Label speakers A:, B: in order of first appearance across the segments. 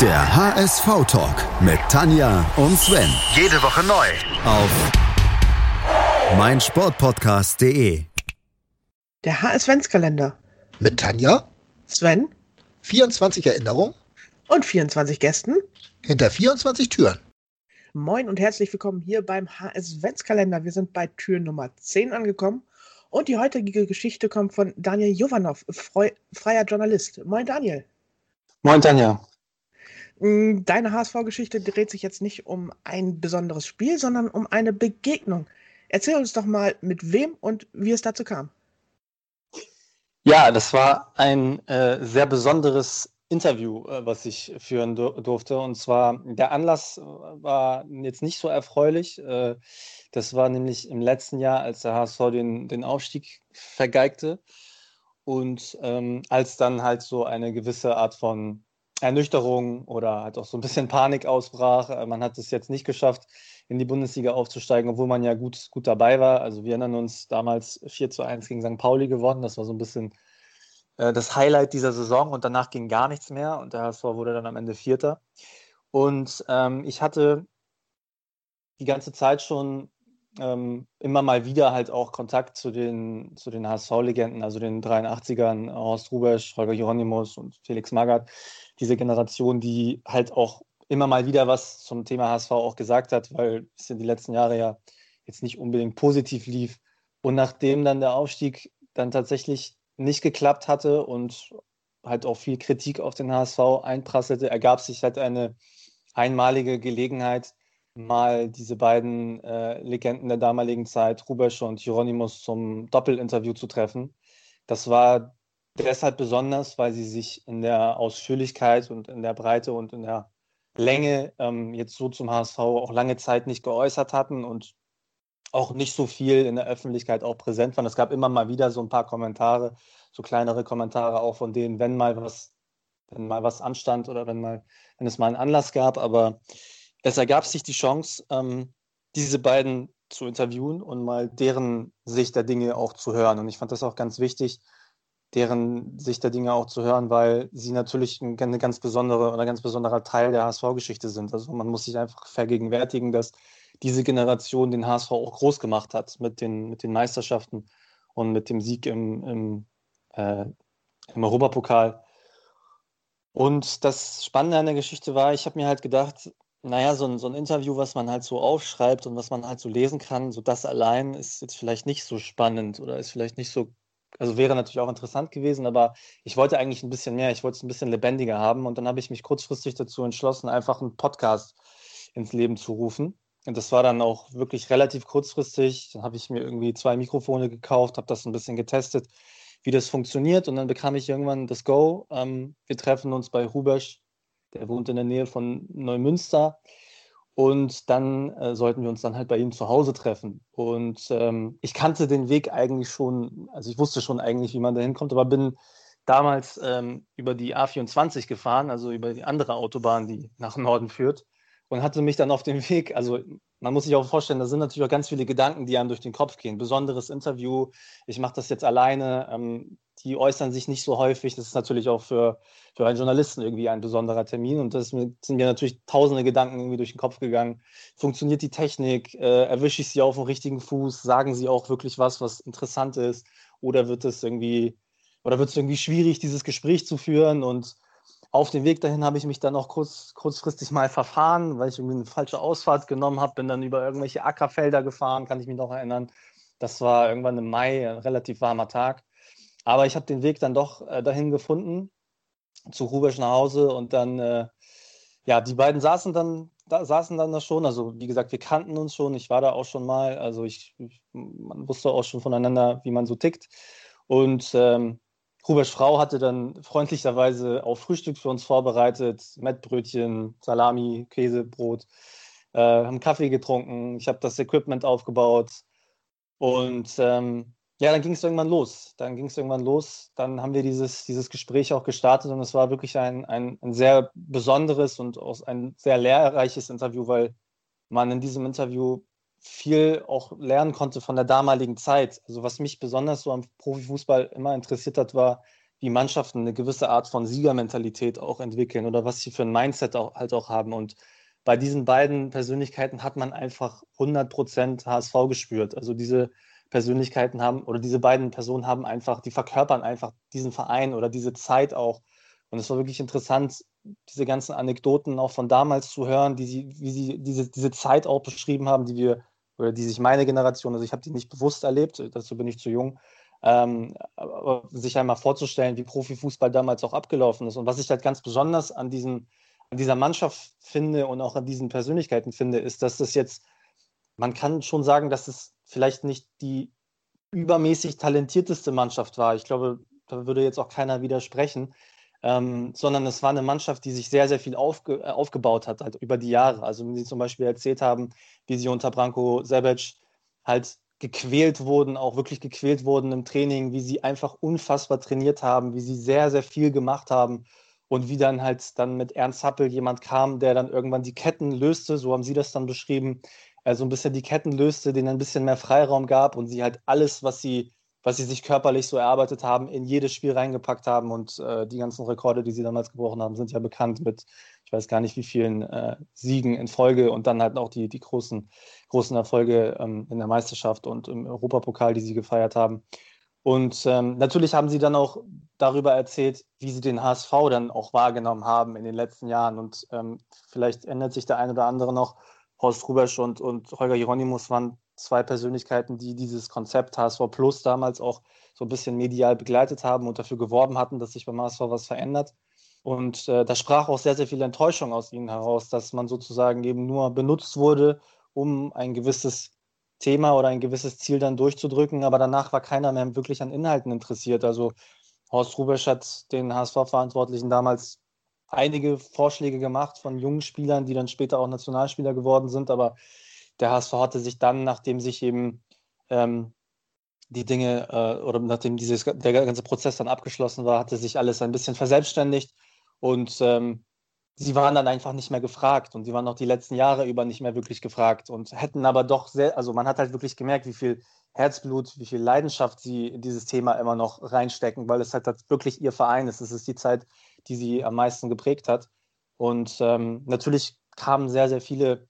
A: Der HSV-Talk mit Tanja und Sven.
B: Jede Woche neu.
A: Auf meinsportpodcast.de.
C: Der HS-Ventskalender.
D: Mit Tanja,
C: Sven
D: 24 Erinnerungen
C: und 24 Gästen.
D: hinter 24 Türen.
C: Moin und herzlich willkommen hier beim HS-Ventskalender. Wir sind bei Tür Nummer 10 angekommen. Und die heutige Geschichte kommt von Daniel Jovanov, freier Journalist. Moin Daniel.
E: Moin Tanja.
C: Mm, Deine HSV-Geschichte dreht sich jetzt nicht um ein besonderes Spiel, sondern um eine Begegnung. Erzähl uns doch mal, mit wem und wie es dazu kam.
E: Ja, das war ein äh, sehr besonderes Interview, äh, was ich führen dur durfte. Und zwar, der Anlass war jetzt nicht so erfreulich. Äh, das war nämlich im letzten Jahr, als der HSV den, den Aufstieg vergeigte. Und ähm, als dann halt so eine gewisse Art von Ernüchterung oder halt auch so ein bisschen Panik ausbrach. Äh, Man hat es jetzt nicht geschafft, in die Bundesliga aufzusteigen, obwohl man ja gut, gut dabei war. Also wir erinnern uns damals 4 zu 1 gegen St. Pauli gewonnen. Das war so ein bisschen äh, das Highlight dieser Saison und danach ging gar nichts mehr und der HSV wurde dann am Ende Vierter. Und ähm, ich hatte die ganze Zeit schon ähm, immer mal wieder halt auch Kontakt zu den, zu den HSV-Legenden, also den 83ern, Horst Rubesch, Holger Hieronymus und Felix Magath, diese Generation, die halt auch immer mal wieder was zum Thema HSV auch gesagt hat, weil es in die letzten Jahre ja jetzt nicht unbedingt positiv lief. Und nachdem dann der Aufstieg dann tatsächlich nicht geklappt hatte und halt auch viel Kritik auf den HSV einprasselte, ergab sich halt eine einmalige Gelegenheit, mal diese beiden äh, Legenden der damaligen Zeit, Rubesch und Hieronymus, zum Doppelinterview zu treffen. Das war deshalb besonders, weil sie sich in der Ausführlichkeit und in der Breite und in der Länge ähm, jetzt so zum HSV auch lange Zeit nicht geäußert hatten und auch nicht so viel in der Öffentlichkeit auch präsent waren. Es gab immer mal wieder so ein paar Kommentare, so kleinere Kommentare auch von denen, wenn mal was, wenn mal was anstand oder wenn mal, wenn es mal einen Anlass gab. Aber es ergab sich die Chance, ähm, diese beiden zu interviewen und mal deren Sicht der Dinge auch zu hören. Und ich fand das auch ganz wichtig, deren Sicht der Dinge auch zu hören, weil sie natürlich ein, ganz besondere oder ganz besonderer Teil der HSV-Geschichte sind. Also man muss sich einfach vergegenwärtigen, dass diese Generation den HSV auch groß gemacht hat mit den, mit den Meisterschaften und mit dem Sieg im, im, äh, im Europapokal. Und das Spannende an der Geschichte war, ich habe mir halt gedacht, naja, so ein, so ein Interview, was man halt so aufschreibt und was man halt so lesen kann, so das allein ist jetzt vielleicht nicht so spannend oder ist vielleicht nicht so, also wäre natürlich auch interessant gewesen, aber ich wollte eigentlich ein bisschen mehr, ich wollte es ein bisschen lebendiger haben und dann habe ich mich kurzfristig dazu entschlossen, einfach einen Podcast ins Leben zu rufen. Und das war dann auch wirklich relativ kurzfristig. Dann habe ich mir irgendwie zwei Mikrofone gekauft, habe das ein bisschen getestet, wie das funktioniert. Und dann bekam ich irgendwann das Go. Ähm, wir treffen uns bei Rubesch, der wohnt in der Nähe von Neumünster. Und dann äh, sollten wir uns dann halt bei ihm zu Hause treffen. Und ähm, ich kannte den Weg eigentlich schon, also ich wusste schon eigentlich, wie man da hinkommt, aber bin damals ähm, über die A24 gefahren, also über die andere Autobahn, die nach Norden führt und hatte mich dann auf dem Weg, also man muss sich auch vorstellen, da sind natürlich auch ganz viele Gedanken, die einem durch den Kopf gehen. Besonderes Interview, ich mache das jetzt alleine, ähm, die äußern sich nicht so häufig. Das ist natürlich auch für, für einen Journalisten irgendwie ein besonderer Termin. Und das sind mir natürlich tausende Gedanken irgendwie durch den Kopf gegangen. Funktioniert die Technik? Äh, erwische ich sie auf dem richtigen Fuß? Sagen sie auch wirklich was, was interessant ist? Oder wird es irgendwie, oder wird es irgendwie schwierig, dieses Gespräch zu führen? Und auf dem Weg dahin habe ich mich dann auch kurz, kurzfristig mal verfahren, weil ich irgendwie eine falsche Ausfahrt genommen habe, bin dann über irgendwelche Ackerfelder gefahren, kann ich mich noch erinnern. Das war irgendwann im Mai, ein relativ warmer Tag. Aber ich habe den Weg dann doch äh, dahin gefunden, zu Rubesch nach Hause und dann, äh, ja, die beiden saßen dann, da saßen dann da schon. Also wie gesagt, wir kannten uns schon, ich war da auch schon mal, also ich, ich man wusste auch schon voneinander, wie man so tickt. Und ähm, Rubesch Frau hatte dann freundlicherweise auch Frühstück für uns vorbereitet, Mettbrötchen, Salami, Käsebrot, äh, haben Kaffee getrunken, ich habe das Equipment aufgebaut und ähm, ja, dann ging es irgendwann los. Dann ging es irgendwann los. Dann haben wir dieses, dieses Gespräch auch gestartet und es war wirklich ein, ein, ein sehr besonderes und auch ein sehr lehrreiches Interview, weil man in diesem Interview viel auch lernen konnte von der damaligen Zeit. Also was mich besonders so am Profifußball immer interessiert hat, war, wie Mannschaften eine gewisse Art von Siegermentalität auch entwickeln oder was sie für ein Mindset auch, halt auch haben. Und bei diesen beiden Persönlichkeiten hat man einfach 100% HSV gespürt. Also diese Persönlichkeiten haben oder diese beiden Personen haben einfach, die verkörpern einfach diesen Verein oder diese Zeit auch. Und es war wirklich interessant, diese ganzen Anekdoten auch von damals zu hören, die sie, wie sie diese, diese Zeit auch beschrieben haben, die wir, oder die sich meine Generation, also ich habe die nicht bewusst erlebt, dazu bin ich zu jung, ähm, sich einmal vorzustellen, wie Profifußball damals auch abgelaufen ist. Und was ich halt ganz besonders an, diesen, an dieser Mannschaft finde und auch an diesen Persönlichkeiten finde, ist, dass das jetzt, man kann schon sagen, dass es vielleicht nicht die übermäßig talentierteste Mannschaft war. Ich glaube, da würde jetzt auch keiner widersprechen. Ähm, sondern es war eine Mannschaft, die sich sehr, sehr viel aufge äh, aufgebaut hat, halt über die Jahre. Also wenn Sie zum Beispiel erzählt haben, wie Sie unter Branko Sebec halt gequält wurden, auch wirklich gequält wurden im Training, wie sie einfach unfassbar trainiert haben, wie sie sehr, sehr viel gemacht haben und wie dann halt dann mit Ernst Happel jemand kam, der dann irgendwann die Ketten löste, so haben sie das dann beschrieben, also ein bisschen die Ketten löste, denen ein bisschen mehr Freiraum gab und sie halt alles, was sie was sie sich körperlich so erarbeitet haben, in jedes Spiel reingepackt haben. Und äh, die ganzen Rekorde, die sie damals gebrochen haben, sind ja bekannt mit, ich weiß gar nicht, wie vielen äh, Siegen in Folge und dann halt auch die, die großen, großen Erfolge ähm, in der Meisterschaft und im Europapokal, die sie gefeiert haben. Und ähm, natürlich haben sie dann auch darüber erzählt, wie sie den HSV dann auch wahrgenommen haben in den letzten Jahren. Und ähm, vielleicht ändert sich der eine oder andere noch. Horst Rubesch und, und Holger Hieronymus waren zwei Persönlichkeiten, die dieses Konzept HSV Plus damals auch so ein bisschen medial begleitet haben und dafür geworben hatten, dass sich beim HSV was verändert. Und äh, da sprach auch sehr, sehr viel Enttäuschung aus ihnen heraus, dass man sozusagen eben nur benutzt wurde, um ein gewisses Thema oder ein gewisses Ziel dann durchzudrücken, aber danach war keiner mehr wirklich an Inhalten interessiert. Also Horst Rubesch hat den HSV-Verantwortlichen damals einige Vorschläge gemacht von jungen Spielern, die dann später auch Nationalspieler geworden sind, aber der HSV hatte sich dann, nachdem sich eben ähm, die Dinge äh, oder nachdem dieses, der ganze Prozess dann abgeschlossen war, hatte sich alles ein bisschen verselbstständigt und ähm, sie waren dann einfach nicht mehr gefragt und sie waren auch die letzten Jahre über nicht mehr wirklich gefragt und hätten aber doch sehr, also man hat halt wirklich gemerkt, wie viel Herzblut, wie viel Leidenschaft sie in dieses Thema immer noch reinstecken, weil es halt wirklich ihr Verein ist. Es ist die Zeit, die sie am meisten geprägt hat. Und ähm, natürlich kamen sehr, sehr viele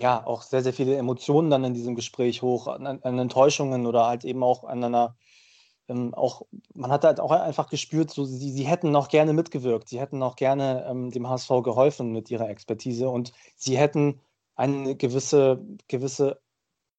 E: ja, auch sehr, sehr viele Emotionen dann in diesem Gespräch hoch, an, an Enttäuschungen oder halt eben auch an einer, ähm, auch, man hat halt auch einfach gespürt, so, sie, sie hätten noch gerne mitgewirkt, sie hätten noch gerne ähm, dem HSV geholfen mit ihrer Expertise und sie hätten eine gewisse, gewisse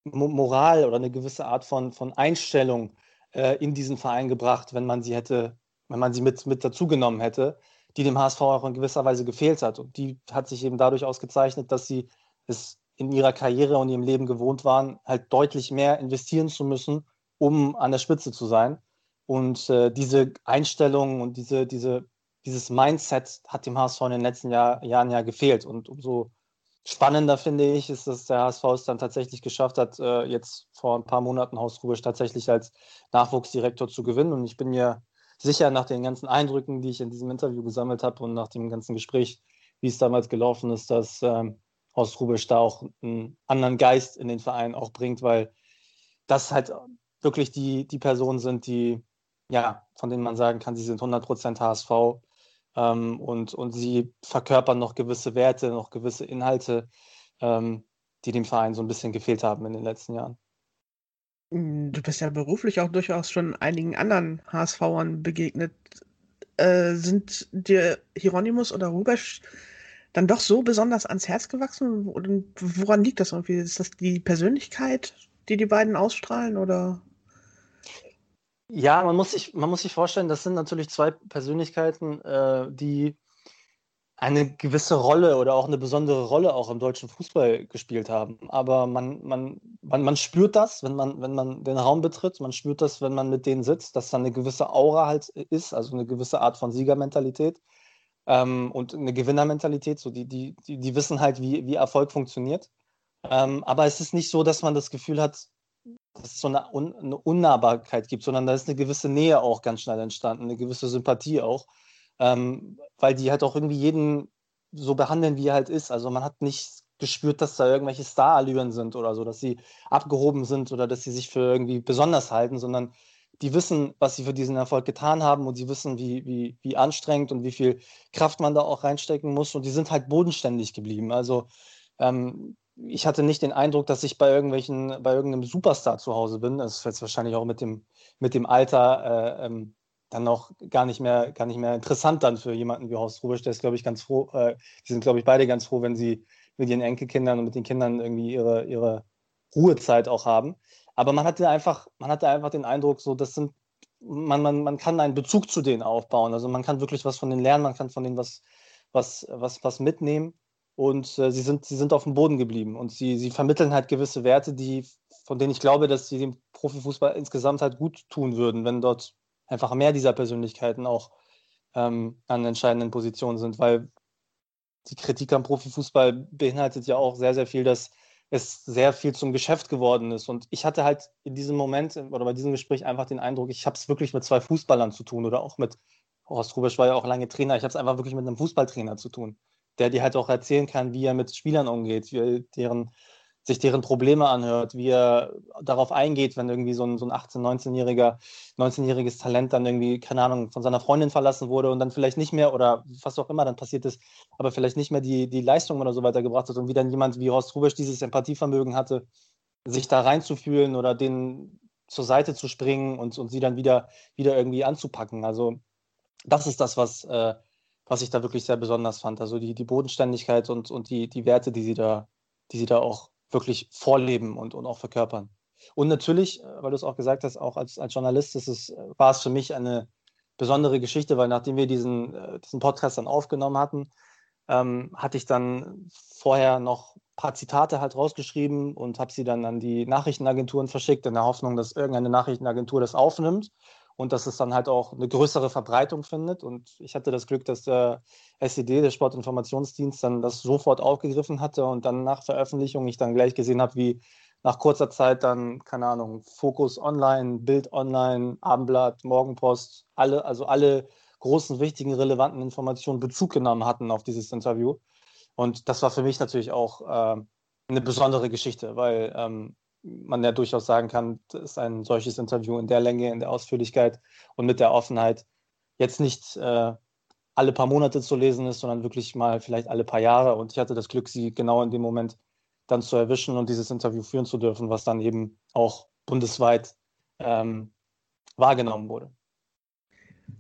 E: Moral oder eine gewisse Art von, von Einstellung äh, in diesen Verein gebracht, wenn man sie hätte, wenn man sie mit, mit dazugenommen hätte, die dem HSV auch in gewisser Weise gefehlt hat. Und die hat sich eben dadurch ausgezeichnet, dass sie es in ihrer Karriere und ihrem Leben gewohnt waren, halt deutlich mehr investieren zu müssen, um an der Spitze zu sein. Und äh, diese Einstellung und diese, diese, dieses Mindset hat dem HSV in den letzten Jahr, Jahren ja gefehlt. Und umso spannender finde ich, ist, dass der HSV es dann tatsächlich geschafft hat, äh, jetzt vor ein paar Monaten Haus Rubisch tatsächlich als Nachwuchsdirektor zu gewinnen. Und ich bin mir sicher, nach den ganzen Eindrücken, die ich in diesem Interview gesammelt habe und nach dem ganzen Gespräch, wie es damals gelaufen ist, dass ähm, Horst Rubisch da auch einen anderen Geist in den Verein auch bringt, weil das halt wirklich die, die Personen sind, die, ja, von denen man sagen kann, sie sind 100% HSV ähm, und, und sie verkörpern noch gewisse Werte, noch gewisse Inhalte, ähm, die dem Verein so ein bisschen gefehlt haben in den letzten Jahren.
C: Du bist ja beruflich auch durchaus schon einigen anderen HSVern begegnet. Äh, sind dir Hieronymus oder Rubesch dann doch so besonders ans Herz gewachsen? Und woran liegt das irgendwie? Ist das die Persönlichkeit, die die beiden ausstrahlen oder?
E: Ja, man muss sich, man muss sich vorstellen, das sind natürlich zwei Persönlichkeiten, äh, die eine gewisse Rolle oder auch eine besondere Rolle auch im deutschen Fußball gespielt haben. Aber man, man, man, man spürt das, wenn man, wenn man den Raum betritt, man spürt das, wenn man mit denen sitzt, dass da eine gewisse Aura halt ist, also eine gewisse Art von Siegermentalität ähm, und eine Gewinnermentalität. So die, die, die, die, wissen halt, wie, wie Erfolg funktioniert. Ähm, aber es ist nicht so, dass man das Gefühl hat, dass es so eine, Un eine Unnahbarkeit gibt, sondern da ist eine gewisse Nähe auch ganz schnell entstanden, eine gewisse Sympathie auch, ähm, weil die halt auch irgendwie jeden so behandeln, wie er halt ist. Also man hat nicht gespürt, dass da irgendwelche Starallüren sind oder so, dass sie abgehoben sind oder dass sie sich für irgendwie besonders halten, sondern die wissen, was sie für diesen Erfolg getan haben und sie wissen, wie, wie, wie anstrengend und wie viel Kraft man da auch reinstecken muss. Und die sind halt bodenständig geblieben. Also ähm, ich hatte nicht den Eindruck, dass ich bei irgendwelchen, bei irgendeinem Superstar zu Hause bin. Das ist jetzt wahrscheinlich auch mit dem, mit dem Alter äh, ähm, dann noch gar nicht mehr, gar nicht mehr interessant dann für jemanden wie Horst Rubisch. Der ist, glaube ich, ganz froh. Äh, die sind, glaube ich, beide ganz froh, wenn sie mit ihren Enkelkindern und mit den Kindern irgendwie ihre, ihre Ruhezeit auch haben. Aber man hatte einfach, man hatte einfach den Eindruck, so, das sind, man, man, man kann einen Bezug zu denen aufbauen. Also man kann wirklich was von denen lernen, man kann von denen was, was, was, was mitnehmen. Und äh, sie, sind, sie sind auf dem Boden geblieben. Und sie, sie vermitteln halt gewisse Werte, die, von denen ich glaube, dass sie dem Profifußball insgesamt halt gut tun würden, wenn dort einfach mehr dieser Persönlichkeiten auch ähm, an entscheidenden Positionen sind. Weil die Kritik am Profifußball beinhaltet ja auch sehr, sehr viel, dass es sehr viel zum Geschäft geworden ist. Und ich hatte halt in diesem Moment oder bei diesem Gespräch einfach den Eindruck, ich habe es wirklich mit zwei Fußballern zu tun oder auch mit, Horst Rubisch war ja auch lange Trainer, ich habe es einfach wirklich mit einem Fußballtrainer zu tun, der dir halt auch erzählen kann, wie er mit Spielern umgeht, er deren sich deren Probleme anhört, wie er darauf eingeht, wenn irgendwie so ein, so ein 18-, 19-jähriger, 19-jähriges Talent dann irgendwie, keine Ahnung, von seiner Freundin verlassen wurde und dann vielleicht nicht mehr oder was auch immer dann passiert ist, aber vielleicht nicht mehr die, die Leistung oder so weitergebracht hat und wie dann jemand wie Horst Rubisch dieses Empathievermögen hatte, sich da reinzufühlen oder den zur Seite zu springen und, und sie dann wieder, wieder irgendwie anzupacken. Also das ist das, was, äh, was ich da wirklich sehr besonders fand. Also die, die Bodenständigkeit und, und die, die Werte, die sie da, die sie da auch wirklich vorleben und, und auch verkörpern. Und natürlich, äh, weil du es auch gesagt hast, auch als, als Journalist ist es, äh, war es für mich eine besondere Geschichte, weil nachdem wir diesen, äh, diesen Podcast dann aufgenommen hatten, ähm, hatte ich dann vorher noch ein paar Zitate halt rausgeschrieben und habe sie dann an die Nachrichtenagenturen verschickt, in der Hoffnung, dass irgendeine Nachrichtenagentur das aufnimmt und dass es dann halt auch eine größere Verbreitung findet. Und ich hatte das Glück, dass der SED, der Sportinformationsdienst, dann das sofort aufgegriffen hatte und dann nach Veröffentlichung ich dann gleich gesehen habe, wie nach kurzer Zeit dann, keine Ahnung, Fokus Online, Bild Online, Abendblatt, Morgenpost, alle, also alle großen, wichtigen, relevanten Informationen Bezug genommen hatten auf dieses Interview. Und das war für mich natürlich auch äh, eine besondere Geschichte, weil ähm, man ja durchaus sagen kann, dass ein solches Interview in der Länge, in der Ausführlichkeit und mit der Offenheit jetzt nicht äh, alle paar Monate zu lesen ist, sondern wirklich mal vielleicht alle paar Jahre. Und ich hatte das Glück, sie genau in dem Moment dann zu erwischen und dieses Interview führen zu dürfen, was dann eben auch bundesweit ähm, wahrgenommen wurde.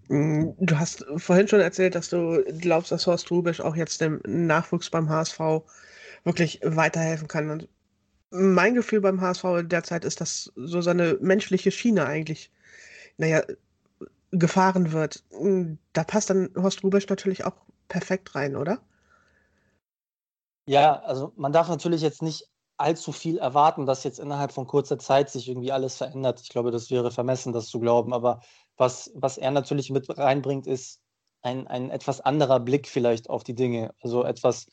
C: Mm, du hast vorhin schon erzählt, dass du glaubst, dass Horst Rubisch auch jetzt dem Nachwuchs beim HSV wirklich weiterhelfen kann. Und mein Gefühl beim HSV derzeit ist, dass so seine menschliche Schiene eigentlich, naja, gefahren wird. Hm, da passt dann Horst Rubisch natürlich auch perfekt rein, oder?
E: Ja, also man darf natürlich jetzt nicht allzu viel erwarten, dass jetzt innerhalb von kurzer Zeit sich irgendwie alles verändert. Ich glaube, das wäre vermessen, das zu glauben. Aber was, was er natürlich mit reinbringt, ist ein, ein etwas anderer Blick vielleicht auf die Dinge. Also etwas,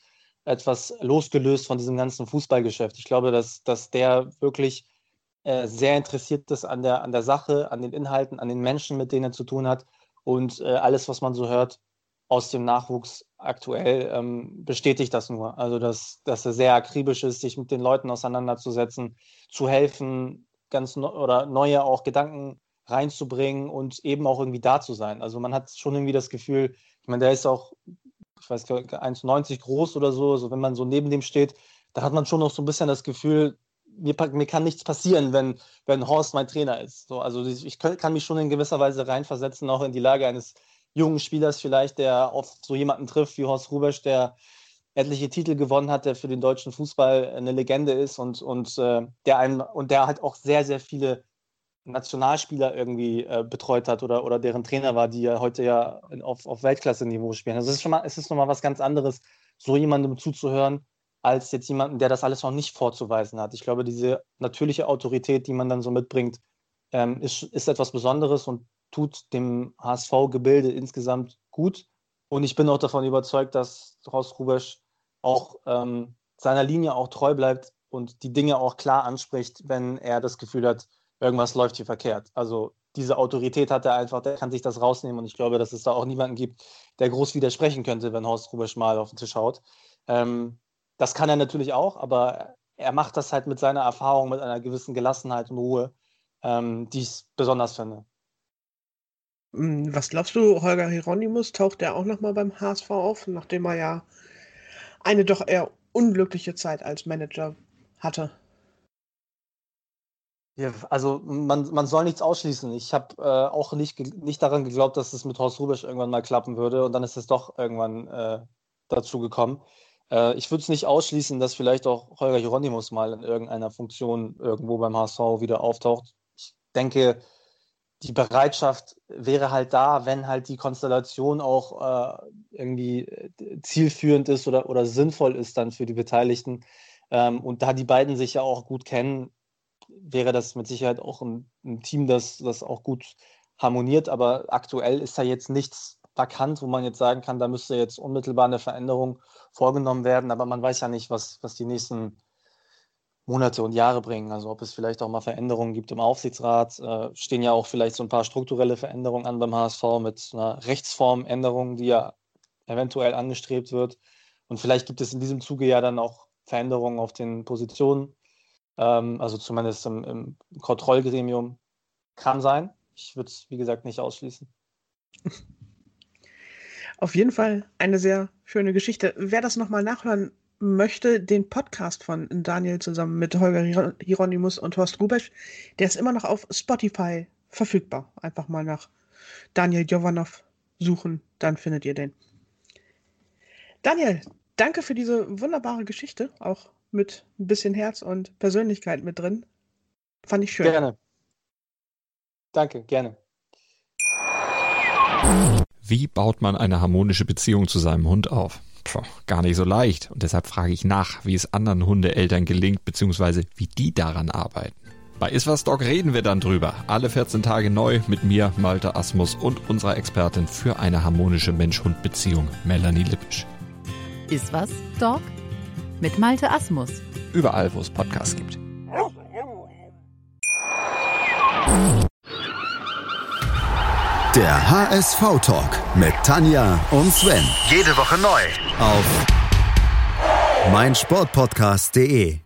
E: etwas losgelöst von diesem ganzen Fußballgeschäft. Ich glaube, dass, dass der wirklich äh, sehr interessiert ist an der, an der Sache, an den Inhalten, an den Menschen, mit denen er zu tun hat. Und äh, alles, was man so hört aus dem Nachwuchs aktuell, ähm, bestätigt das nur. Also, dass, dass er sehr akribisch ist, sich mit den Leuten auseinanderzusetzen, zu helfen, ganz ne oder neue auch Gedanken reinzubringen und eben auch irgendwie da zu sein. Also man hat schon irgendwie das Gefühl, ich meine, der ist auch ich weiß 1,90 groß oder so, also wenn man so neben dem steht, da hat man schon noch so ein bisschen das Gefühl, mir, mir kann nichts passieren, wenn, wenn Horst mein Trainer ist. So, also ich kann mich schon in gewisser Weise reinversetzen, auch in die Lage eines jungen Spielers vielleicht, der oft so jemanden trifft wie Horst Rubesch, der etliche Titel gewonnen hat, der für den deutschen Fußball eine Legende ist und, und, äh, der einen, und der halt auch sehr, sehr viele Nationalspieler irgendwie äh, betreut hat oder, oder deren Trainer war, die ja heute ja auf, auf Weltklasse-Niveau spielen. Also es ist schon mal, es ist nochmal was ganz anderes, so jemandem zuzuhören, als jetzt jemanden, der das alles noch nicht vorzuweisen hat. Ich glaube, diese natürliche Autorität, die man dann so mitbringt, ähm, ist, ist etwas Besonderes und tut dem HSV-Gebilde insgesamt gut. Und ich bin auch davon überzeugt, dass Horst Rubesch auch ähm, seiner Linie auch treu bleibt und die Dinge auch klar anspricht, wenn er das Gefühl hat, irgendwas läuft hier verkehrt. Also diese Autorität hat er einfach, der kann sich das rausnehmen und ich glaube, dass es da auch niemanden gibt, der groß widersprechen könnte, wenn Horst Rubisch mal auf den Tisch haut. Ähm, das kann er natürlich auch, aber er macht das halt mit seiner Erfahrung, mit einer gewissen Gelassenheit und Ruhe, ähm, die ich besonders finde.
C: Hm, was glaubst du, Holger Hieronymus, taucht der auch nochmal beim HSV auf, nachdem er ja eine doch eher unglückliche Zeit als Manager hatte?
E: Ja, also man, man soll nichts ausschließen. Ich habe äh, auch nicht, nicht daran geglaubt, dass es mit Horst Rubisch irgendwann mal klappen würde und dann ist es doch irgendwann äh, dazu gekommen. Äh, ich würde es nicht ausschließen, dass vielleicht auch Holger Hieronymus mal in irgendeiner Funktion irgendwo beim HSV wieder auftaucht. Ich denke, die Bereitschaft wäre halt da, wenn halt die Konstellation auch äh, irgendwie äh, zielführend ist oder, oder sinnvoll ist dann für die Beteiligten. Ähm, und da die beiden sich ja auch gut kennen, wäre das mit Sicherheit auch ein, ein, Team, das, das auch gut harmoniert. Aber aktuell ist da jetzt nichts vakant, wo man jetzt sagen kann, da müsste jetzt unmittelbar eine Veränderung vorgenommen werden. Aber man weiß ja nicht, was, was die nächsten Monate und Jahre bringen. Also ob es vielleicht auch mal Veränderungen gibt im Aufsichtsrat. Äh, stehen ja auch vielleicht so ein paar strukturelle Veränderungen an beim HSV mit einer Rechtsformänderung, die ja eventuell angestrebt wird. Und vielleicht gibt es in diesem Zuge ja dann auch Veränderungen auf den Positionen. Ähm, also zumindest im, im Kontrollgremium kann sein. Ich würde es, wie gesagt, nicht ausschließen.
C: Auf jeden Fall eine sehr schöne Geschichte. Wer das nochmal nachhören möchte, den Podcast von Daniel zusammen mit Holger Hieronymus und Horst Rubesch, der ist immer noch auf Spotify verfügbar. Einfach mal nach Daniel Jovanov suchen, dann findet ihr den. Daniel, danke für diese wunderbare Geschichte, auch mit ein bisschen Herz und Persönlichkeit mit drin. Fand ich schön.
E: Gerne. Danke, gerne.
B: Wie baut man eine harmonische Beziehung zu seinem Hund auf? Puh, gar nicht so leicht. Und deshalb frage ich nach, wie es anderen Hundeeltern gelingt, beziehungsweise wie die daran arbeiten. Bei Iswas Dog reden wir dann drüber. Alle 14 Tage neu mit mir, Malte Asmus und unserer Expertin für eine harmonische Mensch-Hund-Beziehung, Melanie Lippisch.
F: Iswas Dog? Mit Malte Asmus.
B: Überall, wo es Podcasts gibt.
A: Der HSV-Talk mit Tanja und Sven.
D: Jede Woche neu.
A: Auf meinsportpodcast.de